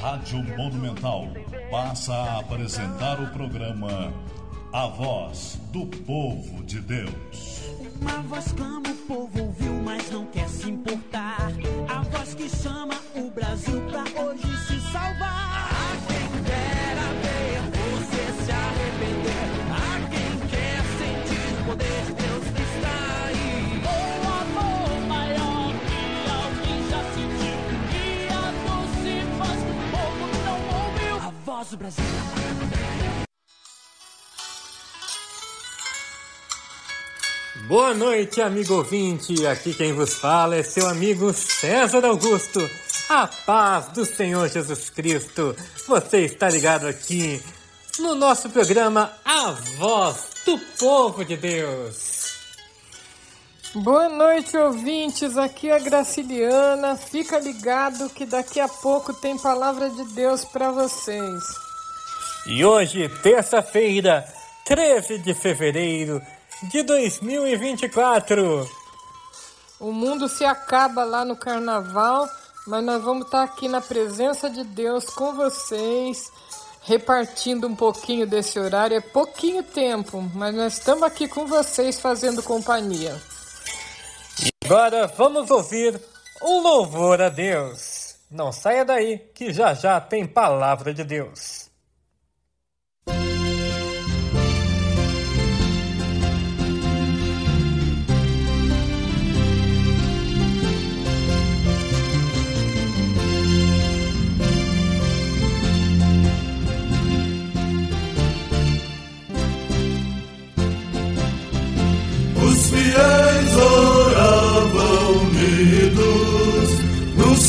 Rádio Monumental passa a apresentar o programa A Voz do Povo de Deus. Uma voz clama, o povo ouviu, mas não quer se importar. Do Brasil. Boa noite, amigo ouvinte. Aqui quem vos fala é seu amigo César Augusto. A paz do Senhor Jesus Cristo. Você está ligado aqui no nosso programa A Voz do Povo de Deus. Boa noite, ouvintes. Aqui é a Graciliana. Fica ligado que daqui a pouco tem palavra de Deus para vocês. E hoje, terça-feira, 13 de fevereiro de 2024. O mundo se acaba lá no carnaval, mas nós vamos estar aqui na presença de Deus com vocês, repartindo um pouquinho desse horário. É pouquinho tempo, mas nós estamos aqui com vocês fazendo companhia. Agora vamos ouvir um louvor a Deus. Não saia daí, que já já tem palavra de Deus.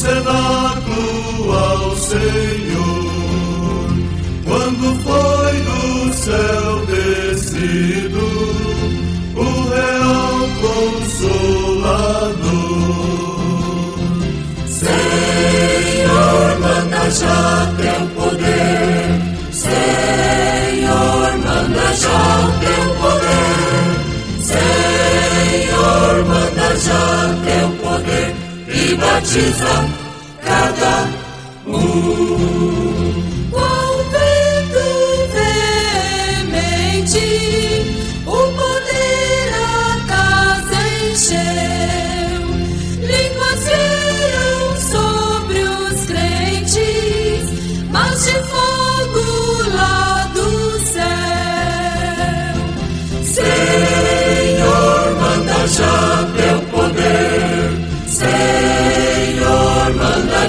Cenáculo ao Senhor. Quando foi do céu descido o real consolador. Senhor, manda já teu poder. Senhor, manda já teu poder. Senhor, manda já teu poder e batiza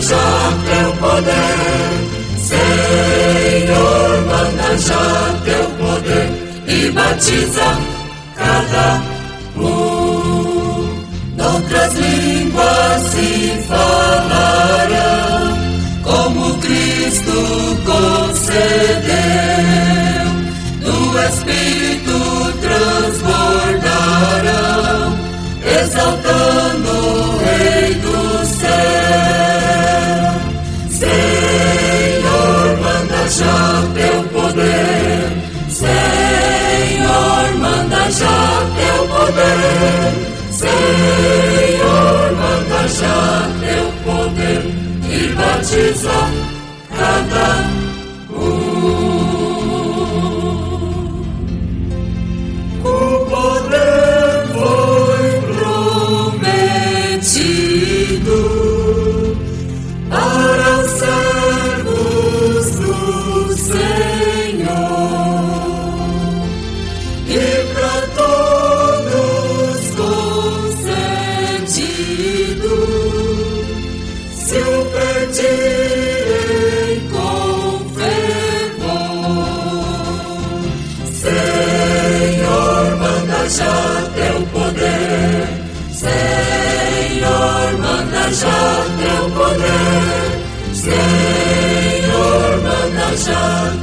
já teu poder. Senhor, manda já teu poder e batiza cada um. Noutras línguas se falará, como Cristo concedeu. Senhor, manda já teu poder e batiza cada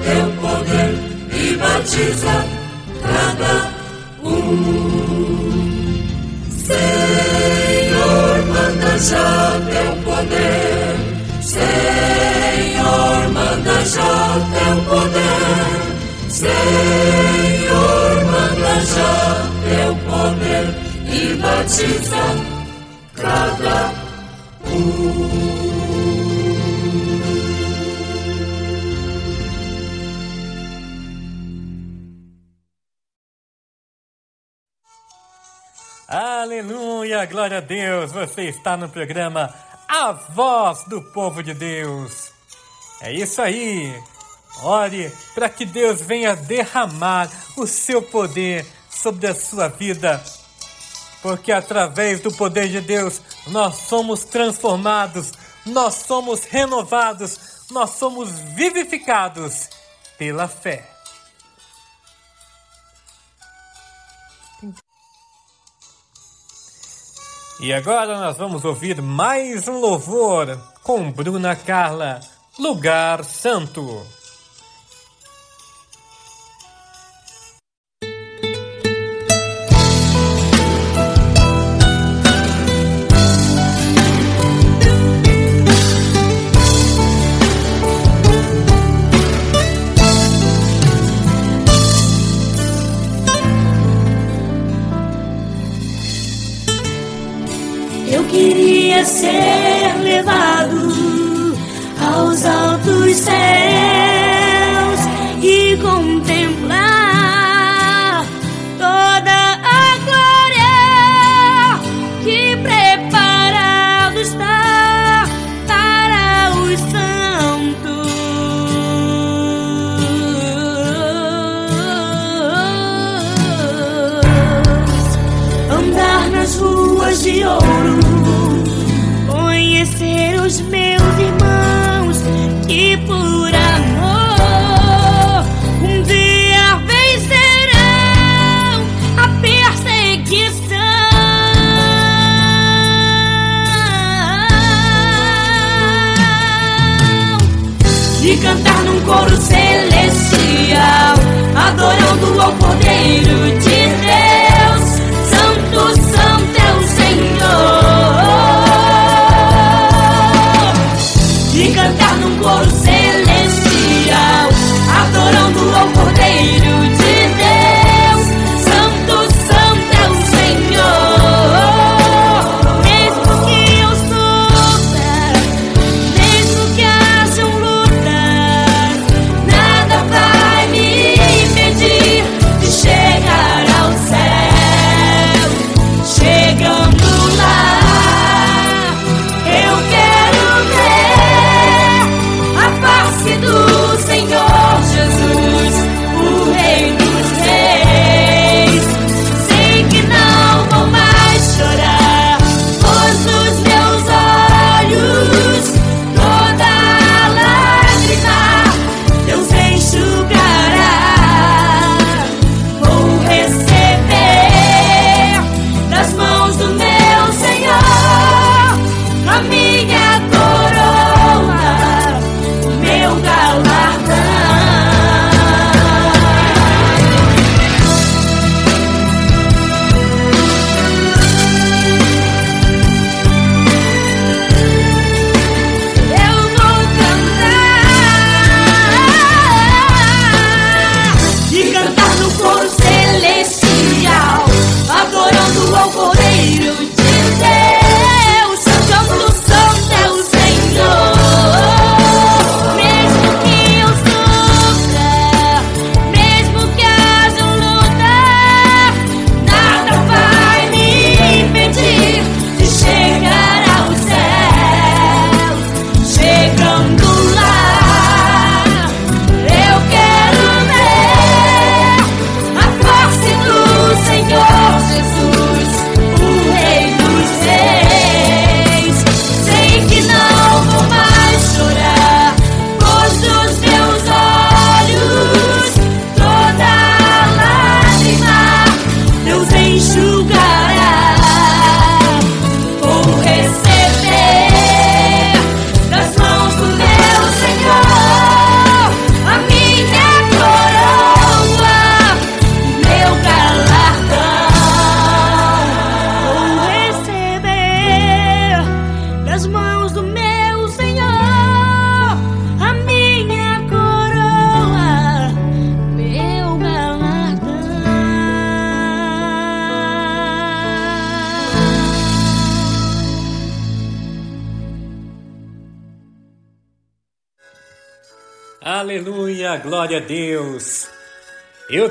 teu poder e batiza cada um. Senhor, manda já teu poder. Senhor, manda já teu poder. Senhor, manda já teu poder e batiza cada um. Aleluia, glória a Deus! Você está no programa A Voz do Povo de Deus. É isso aí! Ore para que Deus venha derramar o seu poder sobre a sua vida, porque através do poder de Deus nós somos transformados, nós somos renovados, nós somos vivificados pela fé. E agora nós vamos ouvir mais um louvor com Bruna Carla, Lugar Santo. ser levado aos altos céus. こでいる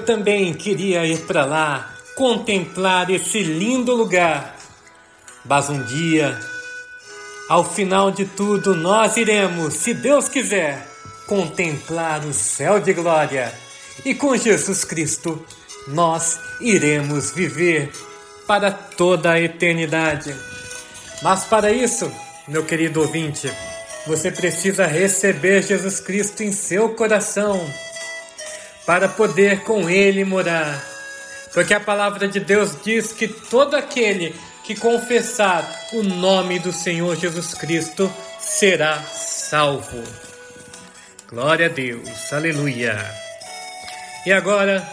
também queria ir para lá, contemplar esse lindo lugar. Mas um dia, ao final de tudo, nós iremos, se Deus quiser, contemplar o céu de glória. E com Jesus Cristo, nós iremos viver para toda a eternidade. Mas para isso, meu querido ouvinte, você precisa receber Jesus Cristo em seu coração para poder com ele morar. Porque a palavra de Deus diz que todo aquele que confessar o nome do Senhor Jesus Cristo será salvo. Glória a Deus, aleluia. E agora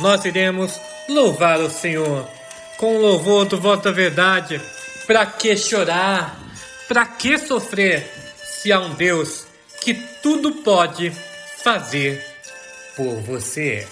nós iremos louvar o Senhor com o louvor do voto da verdade. Para que chorar? Para que sofrer? Se há um Deus que tudo pode fazer por você.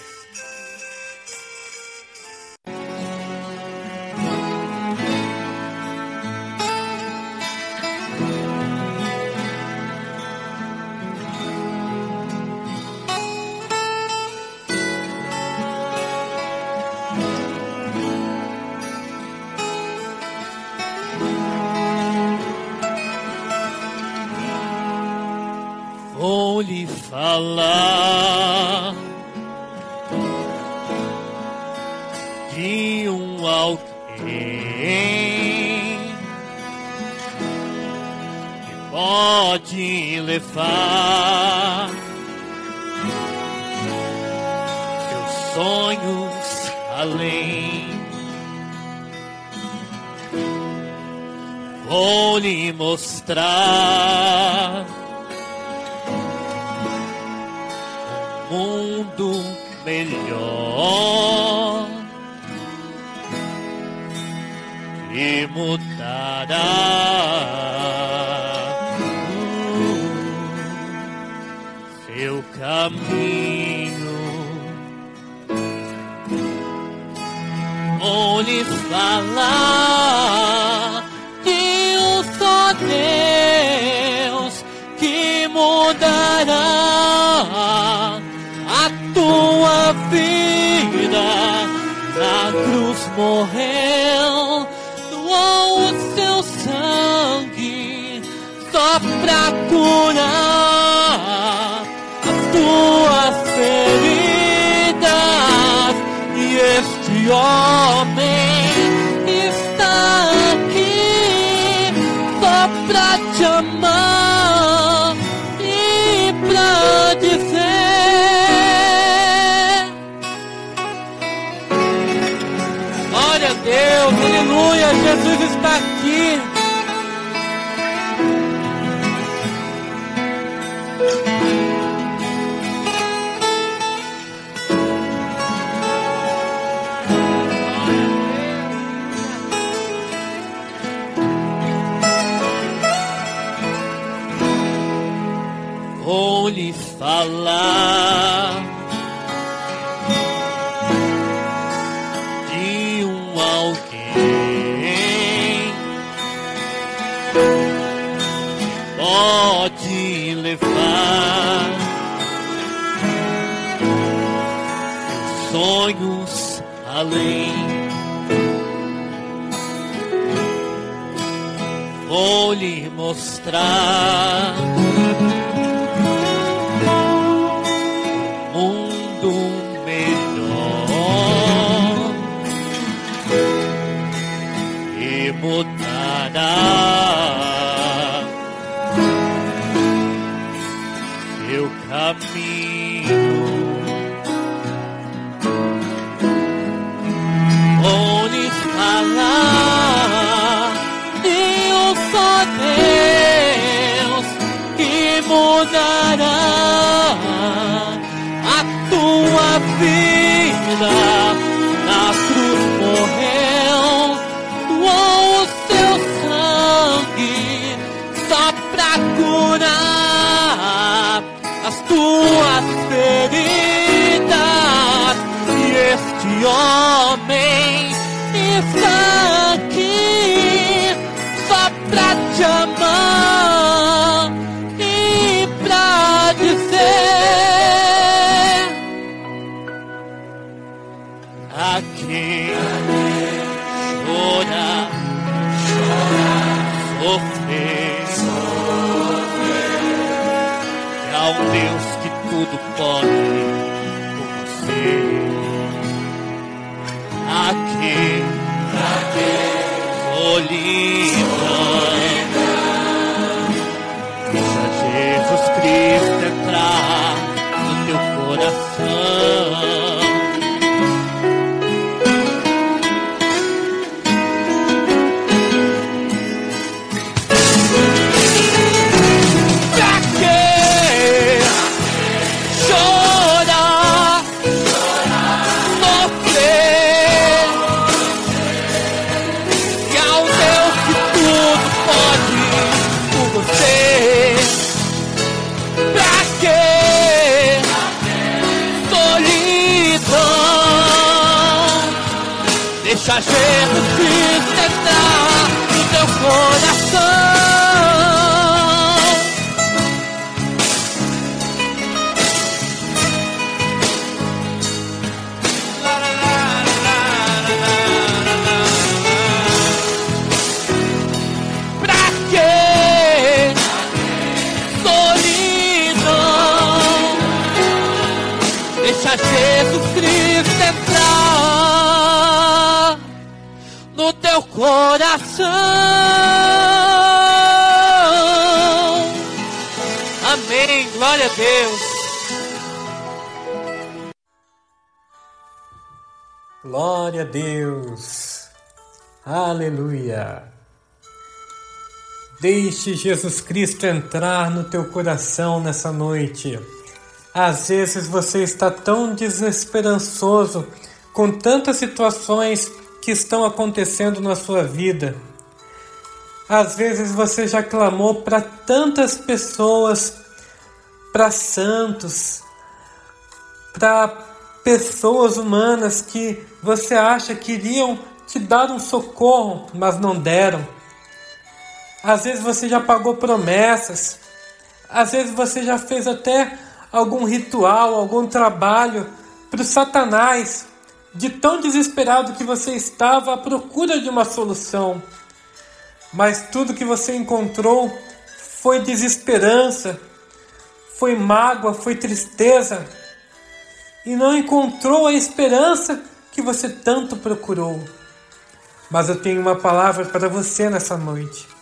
Mundo melhor e mudará seu caminho. Vou lhe falar de um só Deus que mudará cruz morreu, doou o seu sangue só pra curar as tuas feridas. E este homem aleluia, Jesus está sonhos além. Vou lhe mostrar mundo melhor e mudará este coração. Deixe Jesus Cristo entrar no teu coração nessa noite. Às vezes você está tão desesperançoso com tantas situações que estão acontecendo na sua vida. Às vezes você já clamou para tantas pessoas, para santos, para pessoas humanas que você acha que iriam te dar um socorro, mas não deram. Às vezes você já pagou promessas, às vezes você já fez até algum ritual, algum trabalho para o Satanás, de tão desesperado que você estava à procura de uma solução. Mas tudo que você encontrou foi desesperança, foi mágoa, foi tristeza e não encontrou a esperança que você tanto procurou. Mas eu tenho uma palavra para você nessa noite.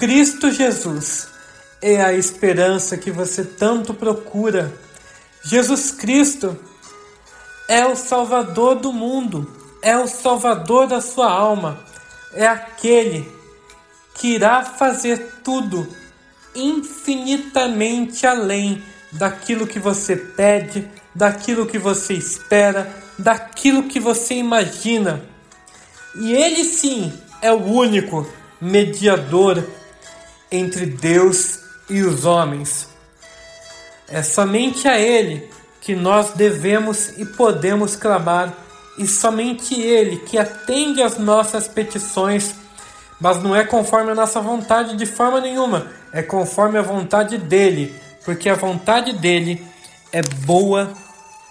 Cristo Jesus é a esperança que você tanto procura. Jesus Cristo é o Salvador do mundo, é o Salvador da sua alma, é aquele que irá fazer tudo infinitamente além daquilo que você pede, daquilo que você espera, daquilo que você imagina. E ele sim é o único mediador entre Deus e os homens. É somente a Ele que nós devemos e podemos clamar, e somente Ele que atende às nossas petições, mas não é conforme a nossa vontade de forma nenhuma, é conforme a vontade dEle, porque a vontade dEle é boa,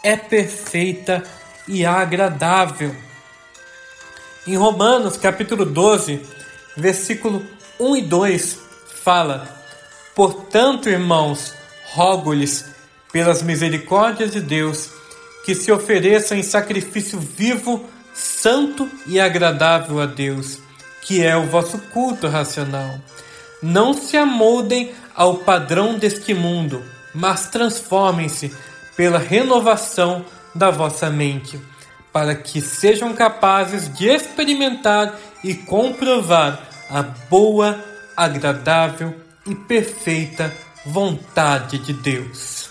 é perfeita e agradável. Em Romanos capítulo 12, versículo 1 e 2, fala: Portanto, irmãos, rogo-lhes, pelas misericórdias de Deus, que se ofereçam em sacrifício vivo, santo e agradável a Deus, que é o vosso culto racional. Não se amoldem ao padrão deste mundo, mas transformem-se pela renovação da vossa mente, para que sejam capazes de experimentar e comprovar a boa, agradável e perfeita vontade de Deus.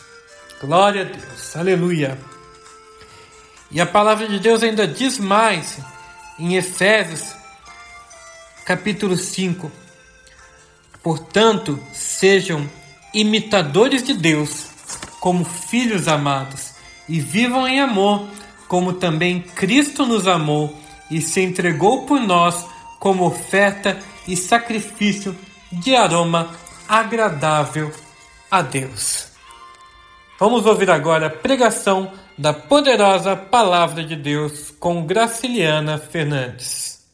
Glória a Deus, aleluia. E a palavra de Deus ainda diz mais em Efésios, capítulo 5. Portanto, sejam imitadores de Deus, como filhos amados, e vivam em amor, como também Cristo nos amou e se entregou por nós como oferta e sacrifício de aroma agradável a Deus. Vamos ouvir agora a pregação da poderosa Palavra de Deus com Graciliana Fernandes.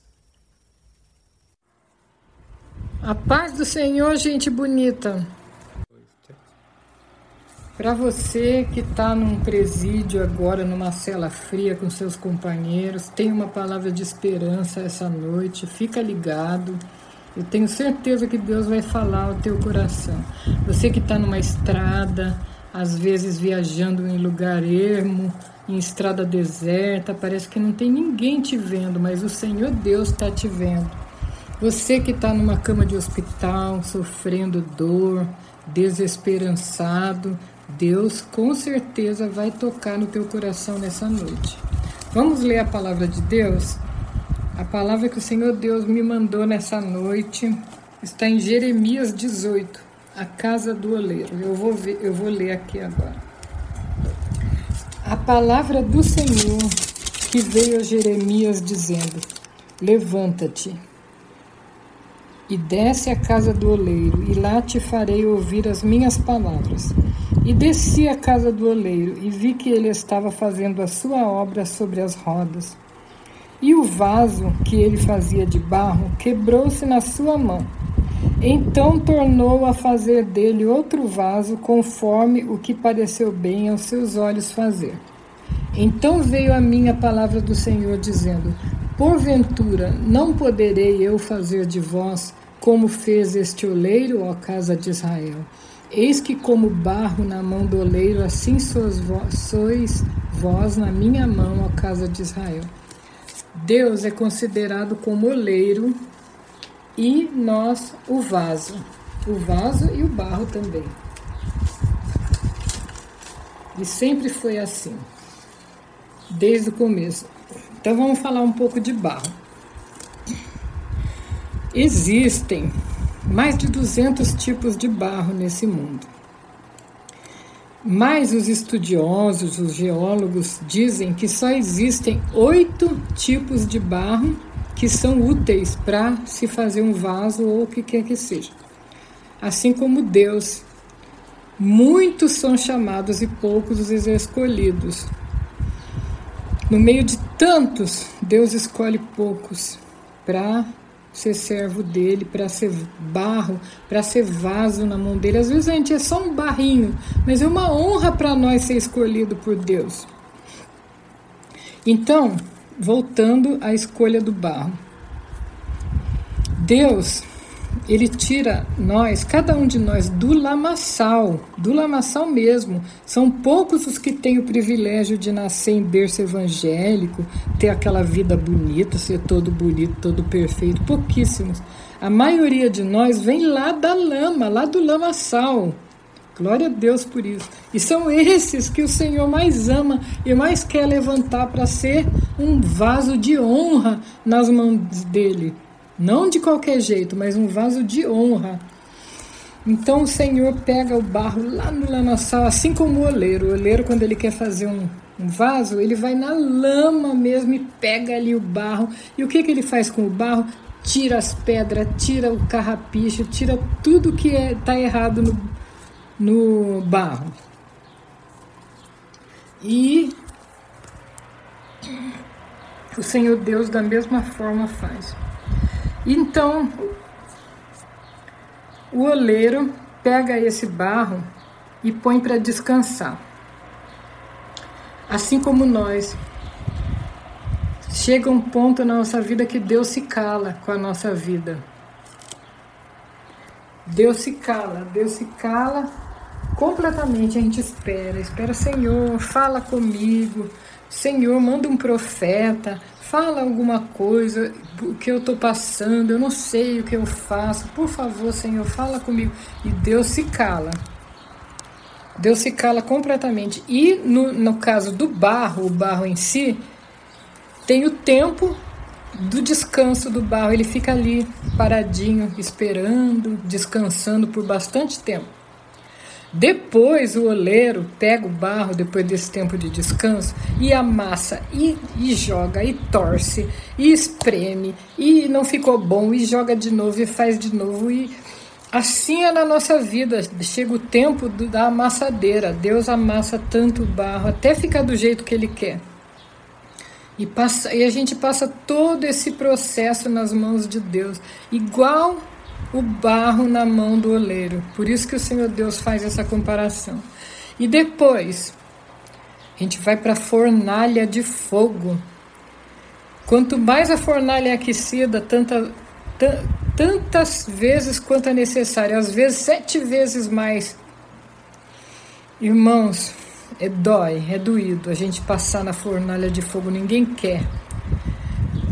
A paz do Senhor, gente bonita. Para você que está num presídio agora, numa cela fria com seus companheiros, tem uma palavra de esperança essa noite, fica ligado. Eu tenho certeza que Deus vai falar ao teu coração. Você que está numa estrada, às vezes viajando em lugar ermo, em estrada deserta, parece que não tem ninguém te vendo, mas o Senhor Deus está te vendo. Você que está numa cama de hospital, sofrendo dor, desesperançado, Deus com certeza vai tocar no teu coração nessa noite. Vamos ler a palavra de Deus? A palavra que o Senhor Deus me mandou nessa noite está em Jeremias 18, a casa do oleiro. Eu vou ver, eu vou ler aqui agora. A palavra do Senhor que veio a Jeremias dizendo: Levanta-te e desce à casa do oleiro, e lá te farei ouvir as minhas palavras. E desci à casa do oleiro, e vi que ele estava fazendo a sua obra sobre as rodas. E o vaso que ele fazia de barro quebrou-se na sua mão. Então tornou a fazer dele outro vaso, conforme o que pareceu bem aos seus olhos fazer. Então veio a mim a palavra do Senhor, dizendo: Porventura, não poderei eu fazer de vós como fez este oleiro, ó casa de Israel? Eis que, como barro na mão do oleiro, assim sois vós na minha mão, ó casa de Israel. Deus é considerado como oleiro e nós o vaso. O vaso e o barro também. E sempre foi assim, desde o começo. Então vamos falar um pouco de barro. Existem mais de 200 tipos de barro nesse mundo. Mas os estudiosos, os geólogos, dizem que só existem oito tipos de barro que são úteis para se fazer um vaso ou o que quer que seja. Assim como Deus, muitos são chamados e poucos os escolhidos. No meio de tantos, Deus escolhe poucos para ser servo dele, para ser barro, para ser vaso na mão dele. Às vezes a gente é só um barrinho, mas é uma honra para nós ser escolhido por Deus. Então, voltando à escolha do barro. Deus ele tira nós, cada um de nós, do lamaçal, do lamaçal mesmo. São poucos os que têm o privilégio de nascer em berço evangélico, ter aquela vida bonita, ser todo bonito, todo perfeito. Pouquíssimos. A maioria de nós vem lá da lama, lá do lamaçal. Glória a Deus por isso. E são esses que o Senhor mais ama e mais quer levantar para ser um vaso de honra nas mãos dele. Não de qualquer jeito, mas um vaso de honra. Então o Senhor pega o barro lá no lamaçal, assim como o oleiro. O oleiro, quando ele quer fazer um, um vaso, ele vai na lama mesmo e pega ali o barro. E o que, que ele faz com o barro? Tira as pedras, tira o carrapicho, tira tudo que está é, tá errado no, no barro. E o Senhor Deus, da mesma forma, faz. Então, o oleiro pega esse barro e põe para descansar. Assim como nós, chega um ponto na nossa vida que Deus se cala com a nossa vida. Deus se cala, Deus se cala completamente. A gente espera, espera, Senhor, fala comigo. Senhor, manda um profeta, fala alguma coisa, o que eu estou passando, eu não sei o que eu faço, por favor, Senhor, fala comigo. E Deus se cala. Deus se cala completamente. E no, no caso do barro, o barro em si, tem o tempo do descanso do barro. Ele fica ali paradinho, esperando, descansando por bastante tempo. Depois o oleiro pega o barro, depois desse tempo de descanso, e amassa, e, e, joga, e torce, e espreme, e não ficou bom, e joga de novo, e faz de novo, e Assim é na nossa vida. Chega o tempo do, da amassadeira. Deus amassa tanto barro até ficar do jeito que Ele quer. E, passa, e a gente passa todo esse processo nas mãos de Deus, igual o barro na mão do oleiro. Por isso que o Senhor Deus faz essa comparação. E depois, a gente vai para a fornalha de fogo. Quanto mais a fornalha é aquecida, tanta, tantas vezes quanto é necessário, às vezes sete vezes mais. Irmãos, é dói, é doído a gente passar na fornalha de fogo, ninguém quer.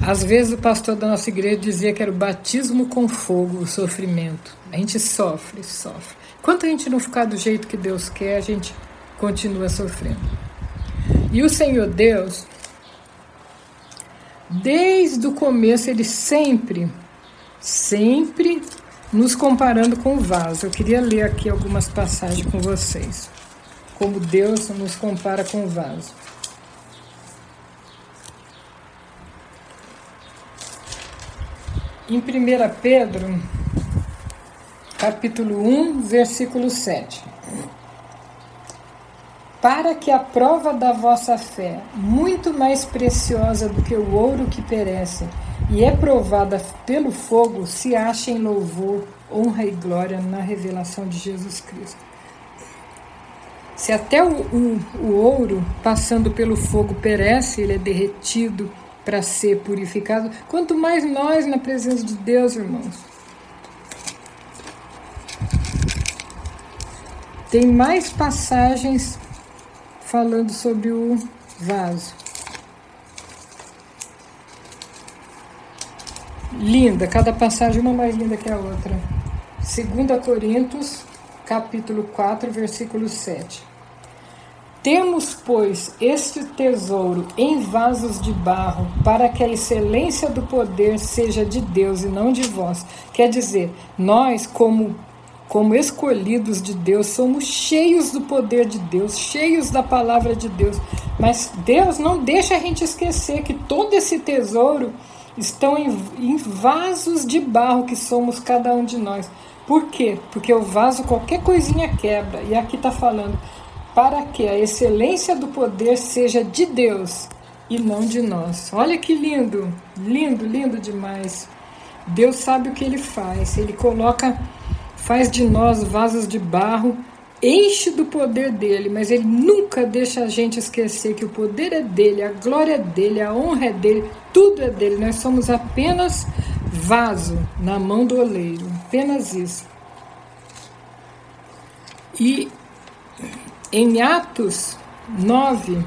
Às vezes o pastor da nossa igreja dizia que era o batismo com fogo, o sofrimento. A gente sofre, sofre. Enquanto a gente não ficar do jeito que Deus quer, a gente continua sofrendo. E o Senhor Deus, desde o começo, ele sempre sempre nos comparando com o vaso. Eu queria ler aqui algumas passagens com vocês. Como Deus nos compara com o vaso. Em 1 Pedro, capítulo 1, versículo 7 para que a prova da vossa fé, muito mais preciosa do que o ouro que perece e é provada pelo fogo, se ache em louvor, honra e glória na revelação de Jesus Cristo. Se até o, o, o ouro, passando pelo fogo, perece, ele é derretido para ser purificado, quanto mais nós na presença de Deus, irmãos. Tem mais passagens falando sobre o vaso. Linda, cada passagem uma mais linda que a outra. 2 Coríntios, capítulo 4, versículo 7. Temos, pois, este tesouro em vasos de barro, para que a excelência do poder seja de Deus e não de vós. Quer dizer, nós, como como escolhidos de Deus, somos cheios do poder de Deus, cheios da palavra de Deus. Mas Deus não deixa a gente esquecer que todo esse tesouro estão em, em vasos de barro que somos cada um de nós. Por quê? Porque o vaso, qualquer coisinha quebra. E aqui está falando, para que a excelência do poder seja de Deus e não de nós. Olha que lindo, lindo, lindo demais. Deus sabe o que ele faz. Ele coloca faz de nós vasos de barro, enche do poder dele, mas ele nunca deixa a gente esquecer que o poder é dele, a glória é dele, a honra é dele, tudo é dele. Nós somos apenas vaso na mão do oleiro, apenas isso. E em Atos 9,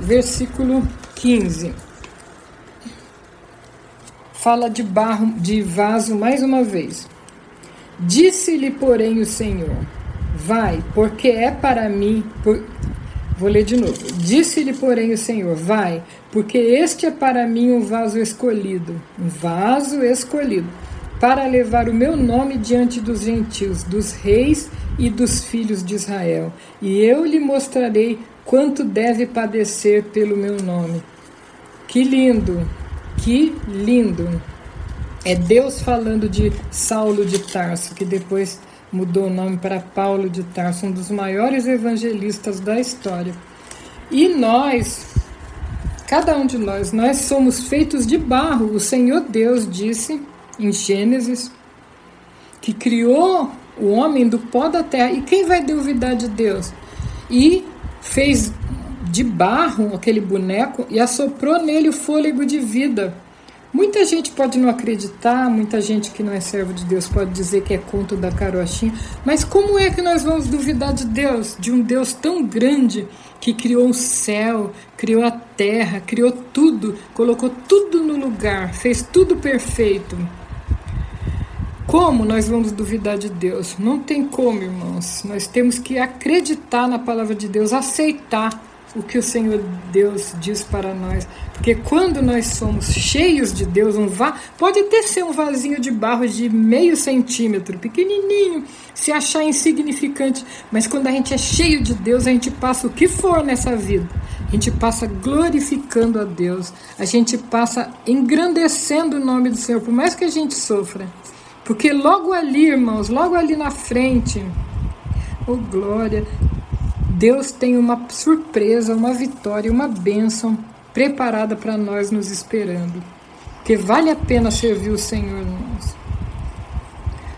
versículo 15, fala de barro, de vaso mais uma vez. Disse-lhe, porém, o Senhor: Vai, porque é para mim. Por... Vou ler de novo. Disse-lhe, porém, o Senhor: Vai, porque este é para mim um vaso escolhido, um vaso escolhido, para levar o meu nome diante dos gentios, dos reis e dos filhos de Israel. E eu lhe mostrarei quanto deve padecer pelo meu nome. Que lindo, que lindo. É Deus falando de Saulo de Tarso, que depois mudou o nome para Paulo de Tarso, um dos maiores evangelistas da história. E nós, cada um de nós, nós somos feitos de barro. O Senhor Deus disse em Gênesis que criou o homem do pó da terra. E quem vai duvidar de Deus? E fez de barro aquele boneco e assoprou nele o fôlego de vida. Muita gente pode não acreditar, muita gente que não é servo de Deus pode dizer que é conto da carochinha, mas como é que nós vamos duvidar de Deus, de um Deus tão grande que criou o céu, criou a terra, criou tudo, colocou tudo no lugar, fez tudo perfeito? Como nós vamos duvidar de Deus? Não tem como, irmãos. Nós temos que acreditar na palavra de Deus, aceitar o que o Senhor Deus diz para nós. Porque quando nós somos cheios de Deus, um va pode até ser um vasinho de barro de meio centímetro, pequenininho, se achar insignificante, mas quando a gente é cheio de Deus, a gente passa o que for nessa vida. A gente passa glorificando a Deus, a gente passa engrandecendo o nome do Senhor, por mais que a gente sofra. Porque logo ali, irmãos, logo ali na frente, oh glória, Deus tem uma surpresa, uma vitória, uma bênção preparada para nós nos esperando. Porque vale a pena servir o Senhor, irmãos.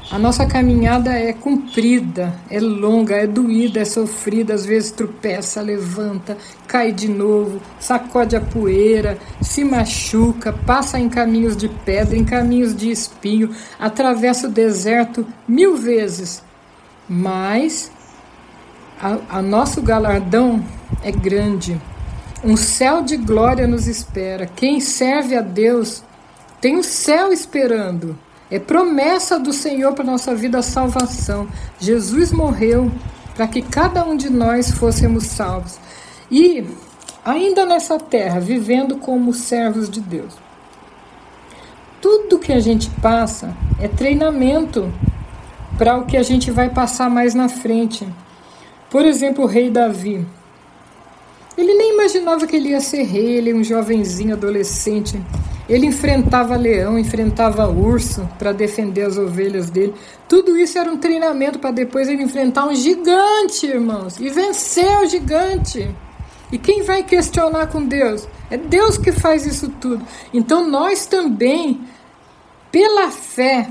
A nossa caminhada é comprida, é longa, é doída, é sofrida, às vezes tropeça, levanta, cai de novo, sacode a poeira, se machuca, passa em caminhos de pedra, em caminhos de espinho, atravessa o deserto mil vezes. Mas a, a nosso galardão é grande. Um céu de glória nos espera. Quem serve a Deus tem o um céu esperando. É promessa do Senhor para nossa vida a salvação. Jesus morreu para que cada um de nós fôssemos salvos. E ainda nessa terra, vivendo como servos de Deus. Tudo que a gente passa é treinamento para o que a gente vai passar mais na frente. Por exemplo, o rei Davi. Ele nem imaginava que ele ia ser rei, ele é um jovenzinho adolescente. Ele enfrentava leão, enfrentava urso para defender as ovelhas dele. Tudo isso era um treinamento para depois ele enfrentar um gigante, irmãos, e vencer o gigante. E quem vai questionar com Deus? É Deus que faz isso tudo. Então nós também, pela fé,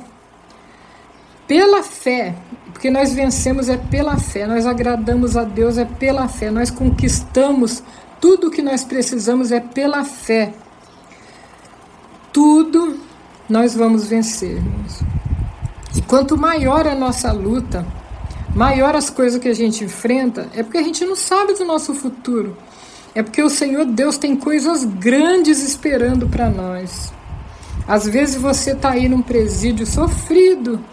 pela fé, porque nós vencemos é pela fé, nós agradamos a Deus é pela fé, nós conquistamos tudo o que nós precisamos é pela fé tudo nós vamos vencer. E quanto maior a nossa luta, maior as coisas que a gente enfrenta, é porque a gente não sabe do nosso futuro. É porque o Senhor Deus tem coisas grandes esperando para nós. Às vezes você está aí num presídio sofrido,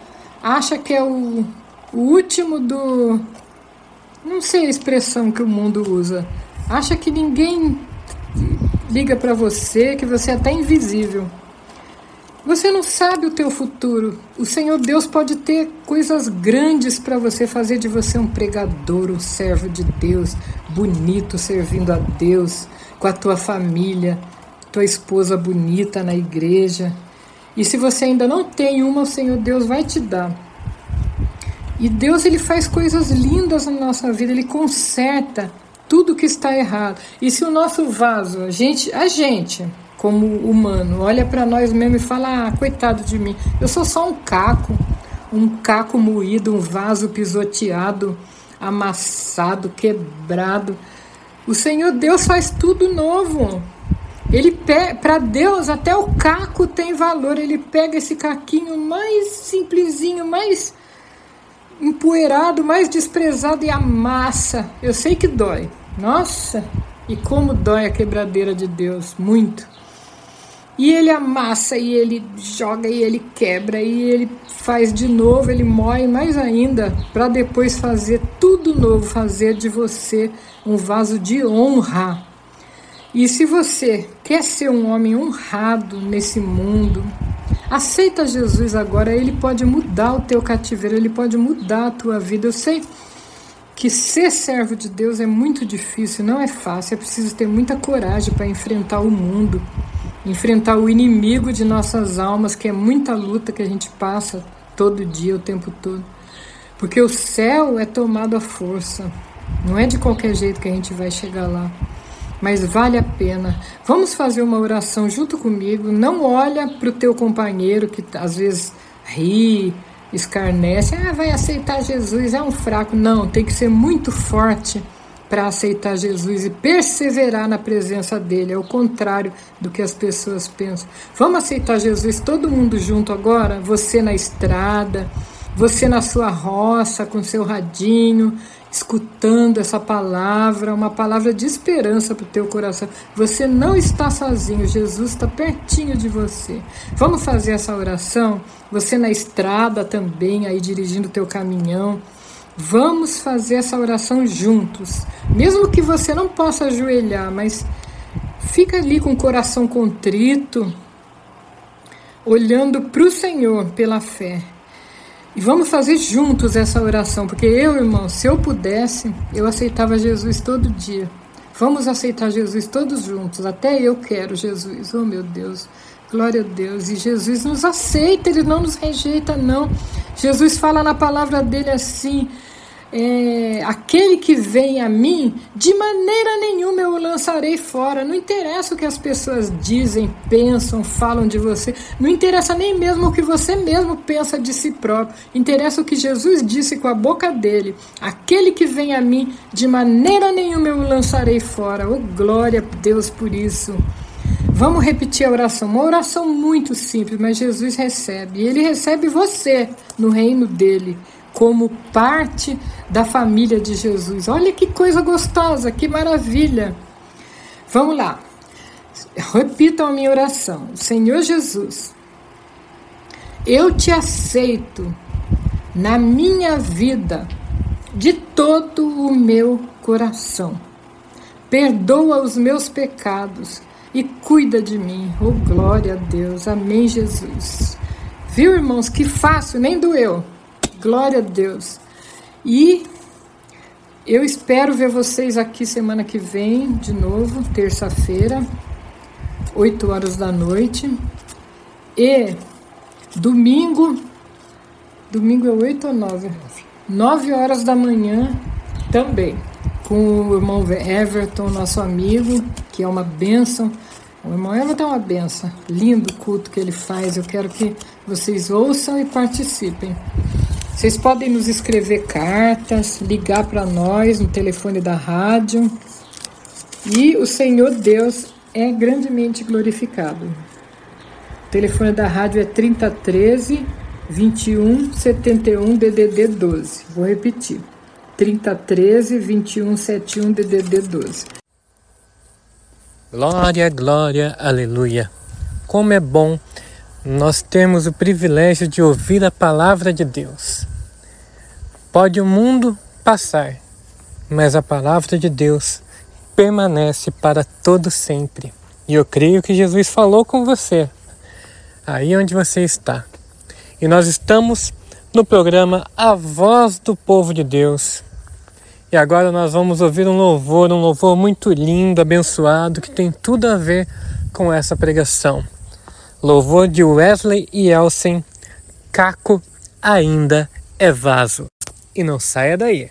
acha que é o, o último do. Não sei a expressão que o mundo usa. Acha que ninguém liga para você que você é até invisível. Você não sabe o teu futuro. O Senhor Deus pode ter coisas grandes para você fazer de você um pregador, um servo de Deus, bonito servindo a Deus, com a tua família, tua esposa bonita na igreja. E se você ainda não tem uma, o Senhor Deus vai te dar. E Deus ele faz coisas lindas na nossa vida, ele conserta tudo que está errado. E se o nosso vaso, a gente, a gente, como humano, olha para nós mesmo e fala: "Ah, coitado de mim. Eu sou só um caco, um caco moído, um vaso pisoteado, amassado, quebrado. O Senhor Deus faz tudo novo. Ele para Deus até o caco tem valor. Ele pega esse caquinho mais simplesinho, mais empoeirado, mais desprezado e amassa. Eu sei que dói. Nossa, e como dói a quebradeira de Deus, muito. E ele amassa, e ele joga, e ele quebra, e ele faz de novo, ele moe mais ainda, para depois fazer tudo novo, fazer de você um vaso de honra. E se você quer ser um homem honrado nesse mundo, aceita Jesus agora, ele pode mudar o teu cativeiro, ele pode mudar a tua vida. Eu sei que ser servo de Deus é muito difícil, não é fácil, é preciso ter muita coragem para enfrentar o mundo, enfrentar o inimigo de nossas almas, que é muita luta que a gente passa todo dia, o tempo todo. Porque o céu é tomado à força, não é de qualquer jeito que a gente vai chegar lá. Mas vale a pena. Vamos fazer uma oração junto comigo. Não olha para o teu companheiro que às vezes ri, escarnece, ah, vai aceitar Jesus, é um fraco. Não, tem que ser muito forte para aceitar Jesus e perseverar na presença dele. É o contrário do que as pessoas pensam. Vamos aceitar Jesus todo mundo junto agora? Você na estrada, você na sua roça com seu radinho, escutando essa palavra, uma palavra de esperança para o teu coração. Você não está sozinho, Jesus está pertinho de você. Vamos fazer essa oração? Você na estrada também, aí dirigindo o teu caminhão. Vamos fazer essa oração juntos. Mesmo que você não possa ajoelhar, mas fica ali com o coração contrito, olhando para o Senhor pela fé. E vamos fazer juntos essa oração, porque eu, irmão, se eu pudesse, eu aceitava Jesus todo dia. Vamos aceitar Jesus todos juntos. Até eu quero Jesus. Oh, meu Deus. Glória a Deus. E Jesus nos aceita, ele não nos rejeita, não. Jesus fala na palavra dele assim: é, aquele que vem a mim, de maneira nenhuma eu o lançarei fora. Não interessa o que as pessoas dizem, pensam, falam de você. Não interessa nem mesmo o que você mesmo pensa de si próprio. Interessa o que Jesus disse com a boca dele: aquele que vem a mim, de maneira nenhuma eu o lançarei fora. Oh, glória a Deus por isso. Vamos repetir a oração. Uma oração muito simples, mas Jesus recebe. E ele recebe você no reino dele como parte da família de Jesus. Olha que coisa gostosa, que maravilha. Vamos lá. Repitam a minha oração. Senhor Jesus, eu te aceito na minha vida de todo o meu coração. Perdoa os meus pecados e cuida de mim. Oh, glória a Deus. Amém, Jesus. Viu, irmãos? Que fácil, nem doeu. Glória a Deus. E eu espero ver vocês aqui semana que vem, de novo, terça-feira, 8 horas da noite. E domingo, domingo é 8 ou 9? 9 horas da manhã também, com o irmão Everton, nosso amigo, que é uma bênção. O irmão Everton é uma benção. Lindo culto que ele faz. Eu quero que vocês ouçam e participem. Vocês podem nos escrever cartas, ligar para nós no telefone da rádio. E o Senhor Deus é grandemente glorificado. O telefone da rádio é 3013 2171 DDD 12. Vou repetir. 3013 2171 DDD 12. Glória, glória, aleluia. Como é bom nós temos o privilégio de ouvir a palavra de Deus. Pode o mundo passar, mas a palavra de Deus permanece para todo sempre. E eu creio que Jesus falou com você, aí onde você está. E nós estamos no programa A Voz do Povo de Deus. E agora nós vamos ouvir um louvor, um louvor muito lindo, abençoado, que tem tudo a ver com essa pregação. Louvor de Wesley e Elsen, Caco ainda é vaso. E não saia daí.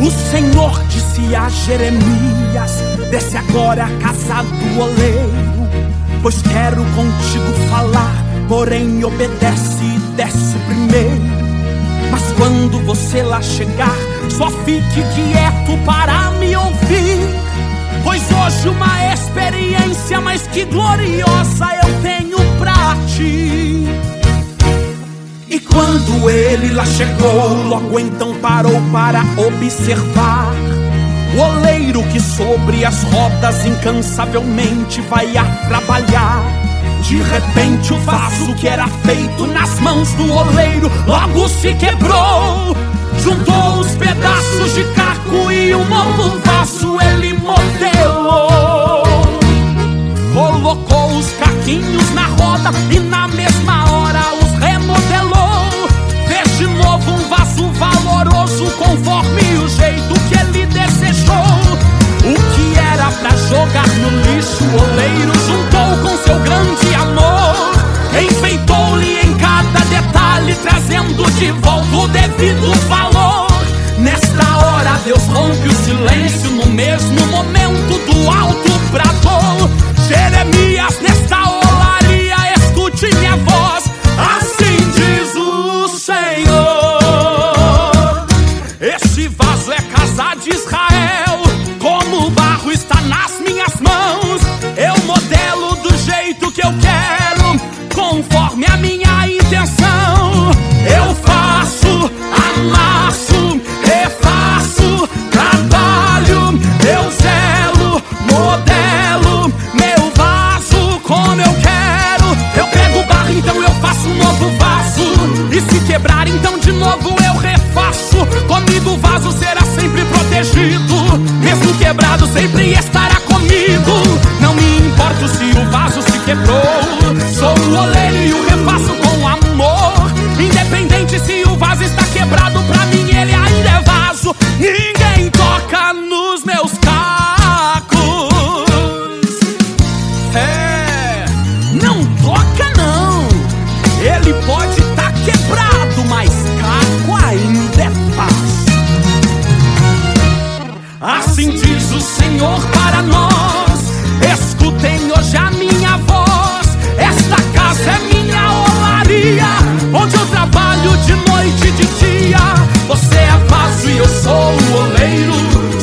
O Senhor disse a Jeremias: Desce agora a casa do oleiro, pois quero contigo falar. Porém, obedece e desce primeiro. Quando você lá chegar, só fique quieto para me ouvir. Pois hoje uma experiência mais que gloriosa eu tenho pra ti. E quando ele lá chegou, logo então parou para observar. O oleiro que sobre as rodas incansavelmente vai a trabalhar. De repente o vaso que era feito nas mãos do oleiro logo se quebrou. Juntou os pedaços de caco e um novo vaso ele modelou. Colocou os caquinhos na roda e na mesma hora. Novo um vaso valoroso conforme o jeito que ele desejou. O que era pra jogar no lixo, o oleiro juntou com seu grande amor. Enfeitou-lhe em cada detalhe, trazendo de volta o devido valor. Nesta hora, Deus rompe o silêncio no mesmo momento do alto brador. Jeremias, nesta olaria, escute minha voz. Que eu quero, conforme a minha intenção. Eu faço, amasso, refaço, trabalho, eu zelo, modelo meu vaso como eu quero. Eu pego o barro, então eu faço um novo vaso. E se quebrar, então de novo eu refaço. Comigo o vaso será sempre protegido. Mesmo quebrado, sempre estará comigo. Não me importo se o vaso quebrou. Sou o oleiro e o refaço com amor. Independente se o vaso está quebrado, pra mim ele ainda é vaso. Ninguém toca nos meus cacos. É, não toca não. Ele pode estar tá quebrado, mas caco ainda é fácil. Assim diz o Senhor para nós. Escutem hoje a noite de dia. Você é vaso e eu sou o oleiro.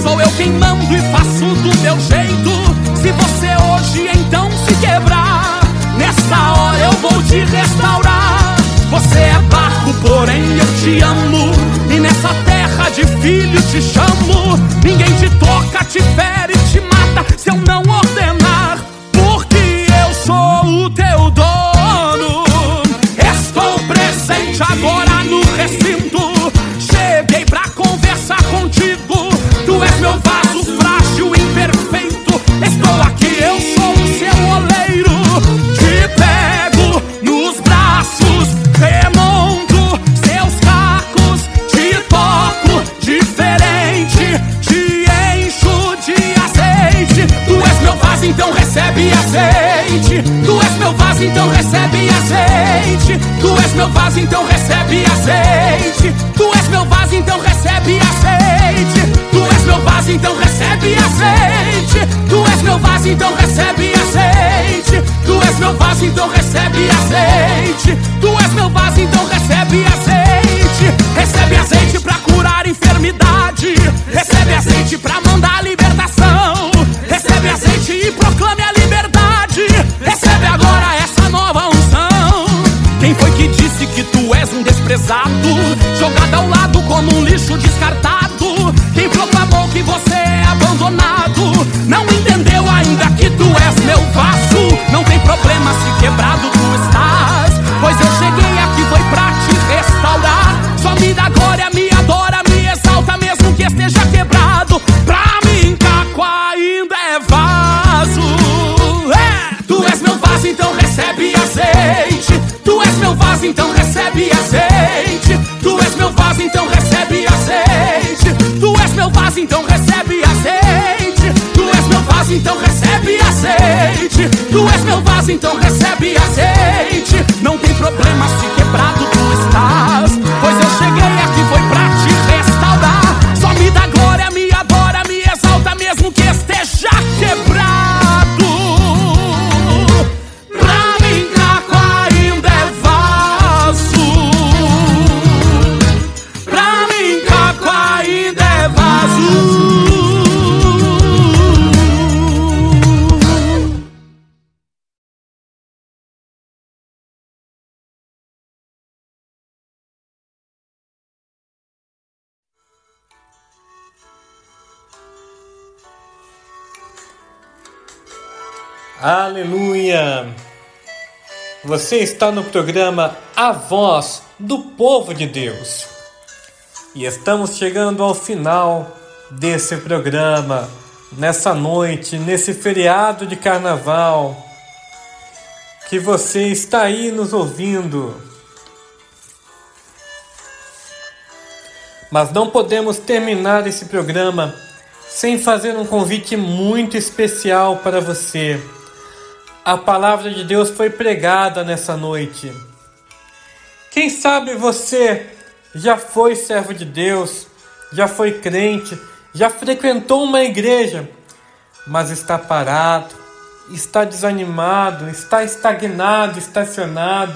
Sou eu quem mando e faço do meu jeito. Se você hoje então se quebrar, nessa hora eu vou te restaurar. Você é barco, porém eu te amo. E nessa terra de filho te chamo. Ninguém te toca, te fere, te mata. Se eu não vaso, então recebe azeite. Tu és meu vaso, então recebe azeite. Tu és meu vaso, então recebe azeite. Tu és meu vaso, então recebe azeite. Tu és meu vaso, então recebe azeite. Tu és meu vaso, então recebe azeite. Tu és meu vaso, então recebe azeite. Recebe azeite pra curar enfermidade. Recebe azeite pra mandar libertação. Então recebe azeite. Tu és meu vaso, então recebe azeite. Não tem problema se Aleluia! Você está no programa A Voz do Povo de Deus. E estamos chegando ao final desse programa, nessa noite, nesse feriado de carnaval, que você está aí nos ouvindo. Mas não podemos terminar esse programa sem fazer um convite muito especial para você. A palavra de Deus foi pregada nessa noite. Quem sabe você já foi servo de Deus, já foi crente, já frequentou uma igreja, mas está parado, está desanimado, está estagnado, estacionado.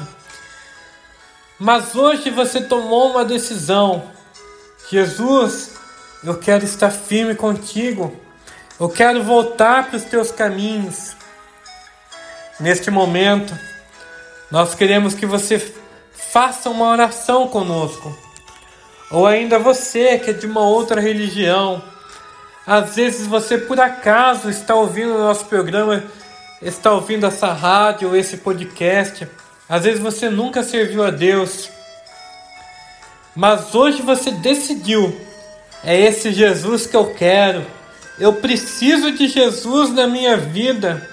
Mas hoje você tomou uma decisão. Jesus, eu quero estar firme contigo. Eu quero voltar para os teus caminhos. Neste momento, nós queremos que você faça uma oração conosco. Ou ainda você que é de uma outra religião. Às vezes você por acaso está ouvindo o nosso programa, está ouvindo essa rádio, esse podcast. Às vezes você nunca serviu a Deus. Mas hoje você decidiu. É esse Jesus que eu quero. Eu preciso de Jesus na minha vida.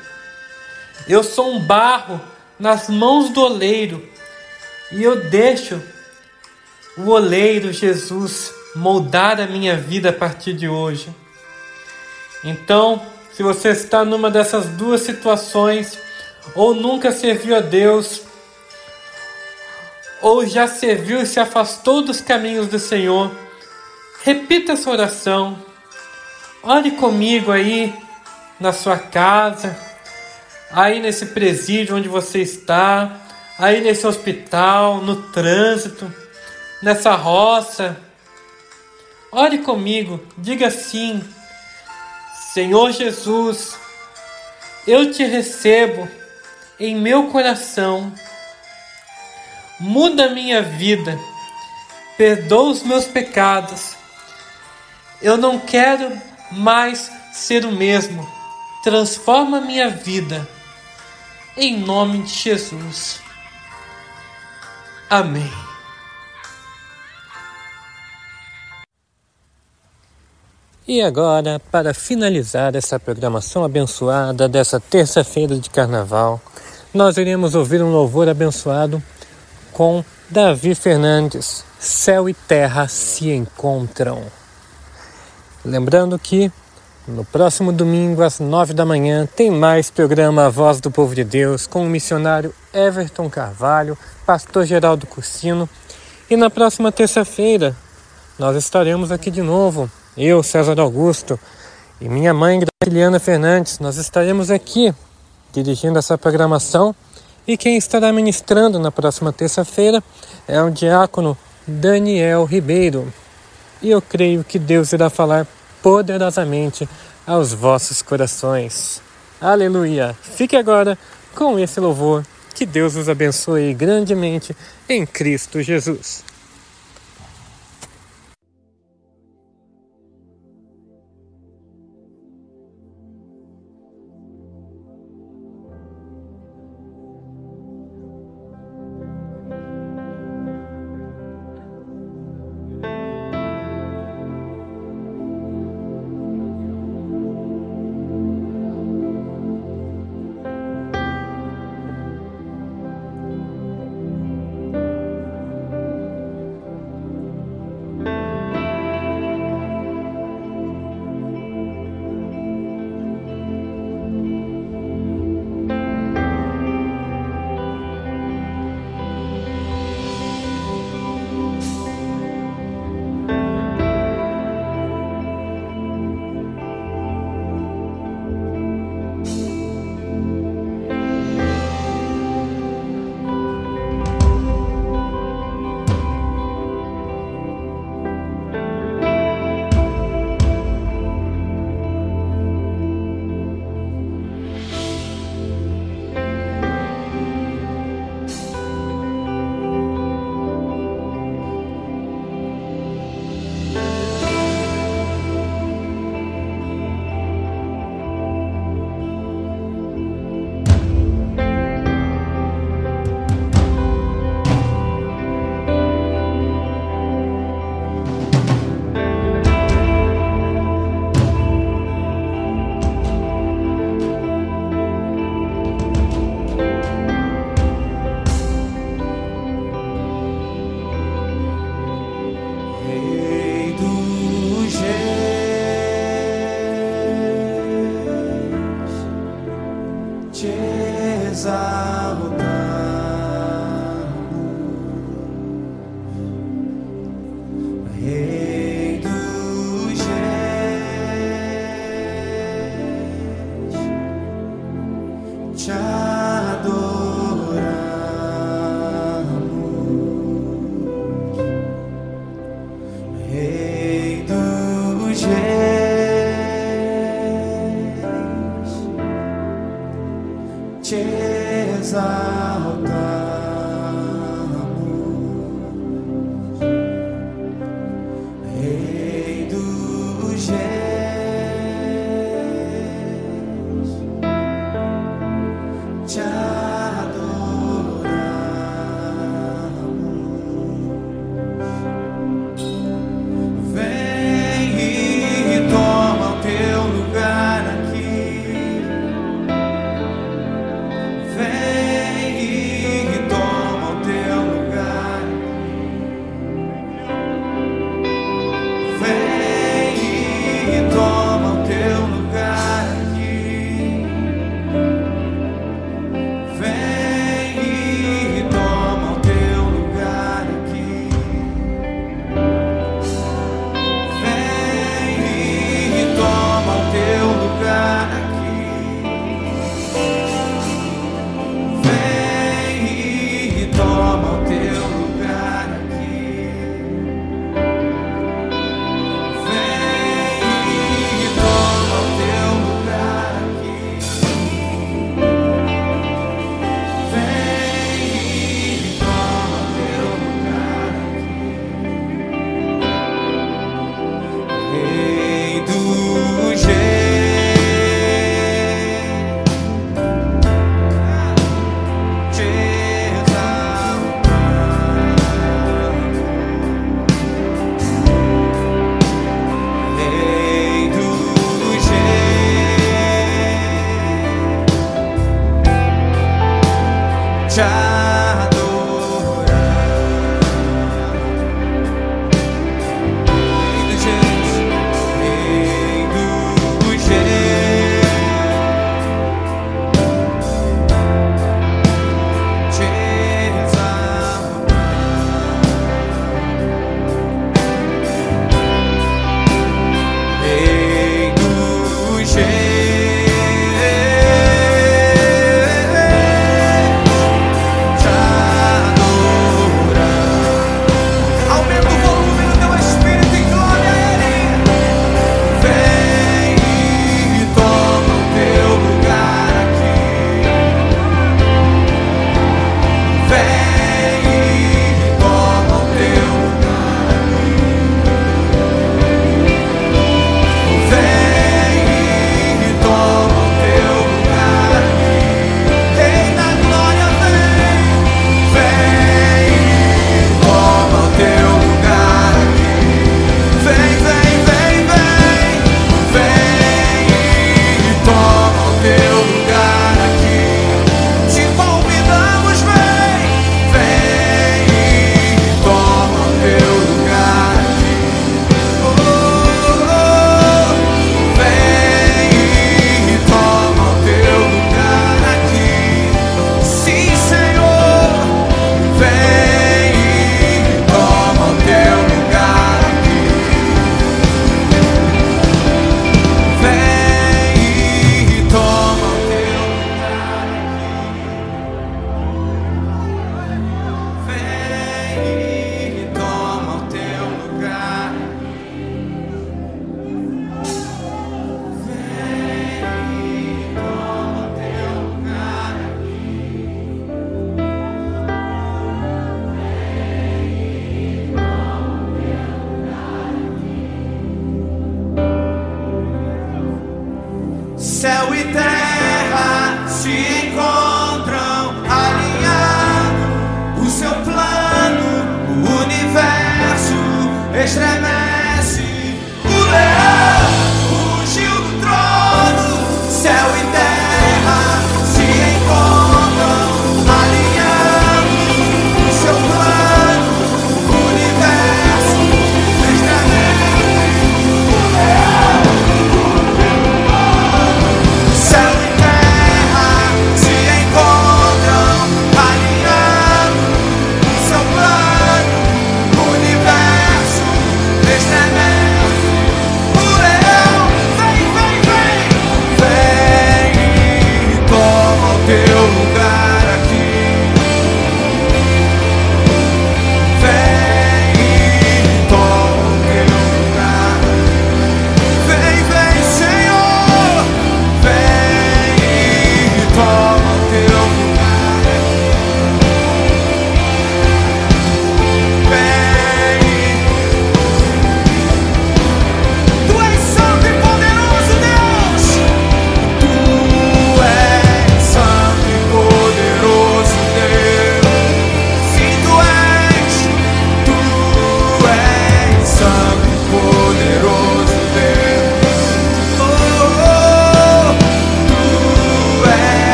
Eu sou um barro nas mãos do oleiro e eu deixo o oleiro Jesus moldar a minha vida a partir de hoje. Então, se você está numa dessas duas situações, ou nunca serviu a Deus, ou já serviu e se afastou dos caminhos do Senhor, repita essa oração. Ore comigo aí na sua casa, aí nesse presídio onde você está, aí nesse hospital, no trânsito, nessa roça. Ore comigo, diga assim: Senhor Jesus, eu te recebo em meu coração, muda minha vida, perdoa os meus pecados Eu não quero mais ser o mesmo. Transforma minha vida. Em nome de Jesus. Amém. E agora, para finalizar essa programação abençoada dessa terça-feira de carnaval, nós iremos ouvir um louvor abençoado com Davi Fernandes. Céu e terra se encontram. Lembrando que no próximo domingo, às nove da manhã, tem mais programa A Voz do Povo de Deus com o missionário Everton Carvalho, pastor Geraldo Cursino. E na próxima terça-feira, nós estaremos aqui de novo eu, César Augusto, e minha mãe, Graciliana Fernandes, nós estaremos aqui dirigindo essa programação. E quem estará ministrando na próxima terça-feira é o diácono Daniel Ribeiro. E eu creio que Deus irá falar poderosamente aos vossos corações. Aleluia! Fique agora com esse louvor. Que Deus os abençoe grandemente em Cristo Jesus. Hey.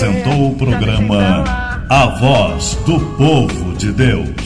Apresentou o programa A Voz do Povo de Deus.